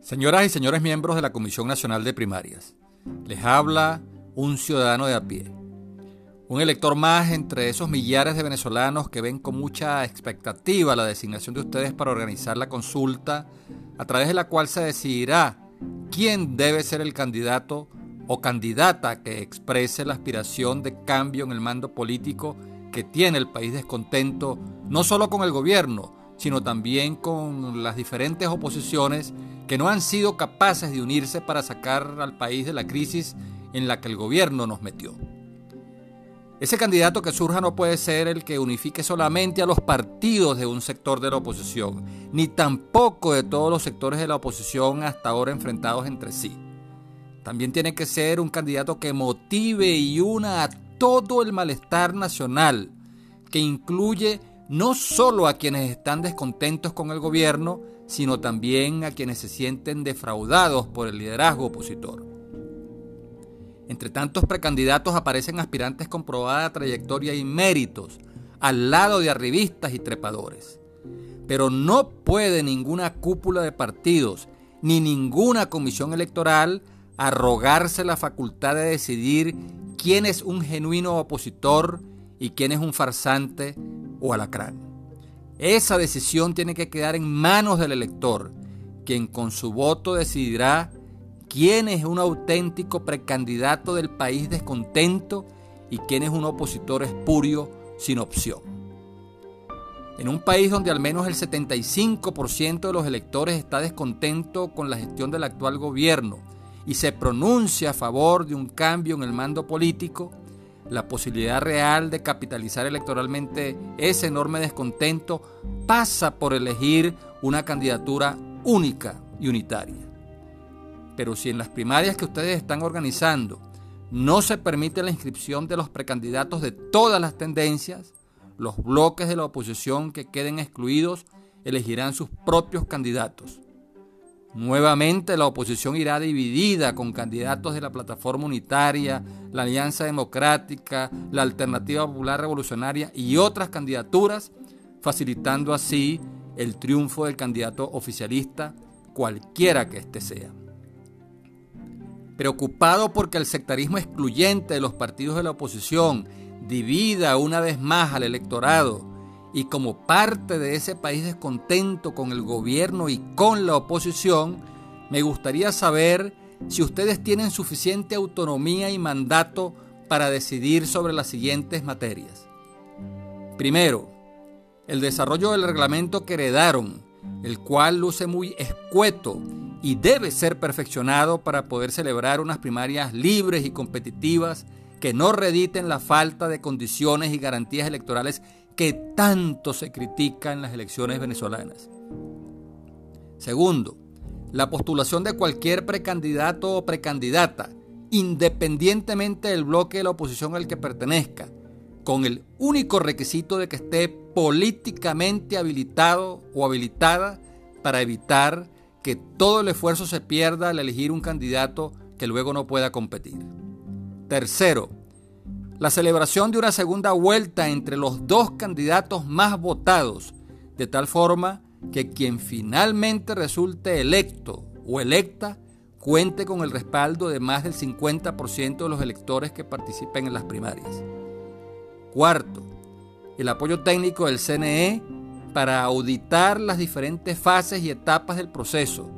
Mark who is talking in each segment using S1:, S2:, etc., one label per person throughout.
S1: Señoras y señores miembros de la Comisión Nacional de Primarias, les habla un ciudadano de a pie, un elector más entre esos millares de venezolanos que ven con mucha expectativa la designación de ustedes para organizar la consulta a través de la cual se decidirá quién debe ser el candidato o candidata que exprese la aspiración de cambio en el mando político que tiene el país descontento no solo con el gobierno, sino también con las diferentes oposiciones que no han sido capaces de unirse para sacar al país de la crisis en la que el gobierno nos metió. Ese candidato que surja no puede ser el que unifique solamente a los partidos de un sector de la oposición, ni tampoco de todos los sectores de la oposición hasta ahora enfrentados entre sí. También tiene que ser un candidato que motive y una a todo el malestar nacional, que incluye no solo a quienes están descontentos con el gobierno, sino también a quienes se sienten defraudados por el liderazgo opositor. Entre tantos precandidatos aparecen aspirantes con probada trayectoria y méritos, al lado de arribistas y trepadores. Pero no puede ninguna cúpula de partidos ni ninguna comisión electoral arrogarse la facultad de decidir quién es un genuino opositor y quién es un farsante o alacrán. Esa decisión tiene que quedar en manos del elector, quien con su voto decidirá quién es un auténtico precandidato del país descontento y quién es un opositor espurio sin opción. En un país donde al menos el 75% de los electores está descontento con la gestión del actual gobierno y se pronuncia a favor de un cambio en el mando político, la posibilidad real de capitalizar electoralmente ese enorme descontento pasa por elegir una candidatura única y unitaria. Pero si en las primarias que ustedes están organizando no se permite la inscripción de los precandidatos de todas las tendencias, los bloques de la oposición que queden excluidos elegirán sus propios candidatos Nuevamente la oposición irá dividida con candidatos de la plataforma unitaria, la Alianza Democrática, la Alternativa Popular Revolucionaria y otras candidaturas, facilitando así el triunfo del candidato oficialista, cualquiera que éste sea. Preocupado porque el sectarismo excluyente de los partidos de la oposición divida una vez más al electorado y como parte de ese país descontento con el gobierno y con la oposición, me gustaría saber si ustedes tienen suficiente autonomía y mandato para decidir sobre las siguientes materias. Primero, el desarrollo del reglamento que heredaron, el cual luce muy escueto y debe ser perfeccionado para poder celebrar unas primarias libres y competitivas que no rediten la falta de condiciones y garantías electorales que tanto se critica en las elecciones venezolanas. Segundo, la postulación de cualquier precandidato o precandidata, independientemente del bloque de la oposición al que pertenezca, con el único requisito de que esté políticamente habilitado o habilitada para evitar que todo el esfuerzo se pierda al elegir un candidato que luego no pueda competir. Tercero, la celebración de una segunda vuelta entre los dos candidatos más votados, de tal forma que quien finalmente resulte electo o electa cuente con el respaldo de más del 50% de los electores que participen en las primarias. Cuarto, el apoyo técnico del CNE para auditar las diferentes fases y etapas del proceso,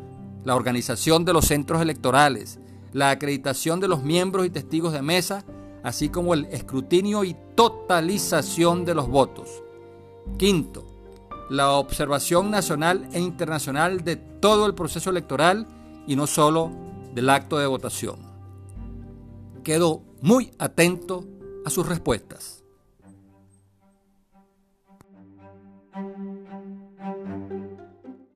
S1: la organización de los centros electorales, la acreditación de los miembros y testigos de mesa, así como el escrutinio y totalización de los votos. Quinto, la observación nacional e internacional de todo el proceso electoral y no solo del acto de votación. Quedo muy atento a sus respuestas.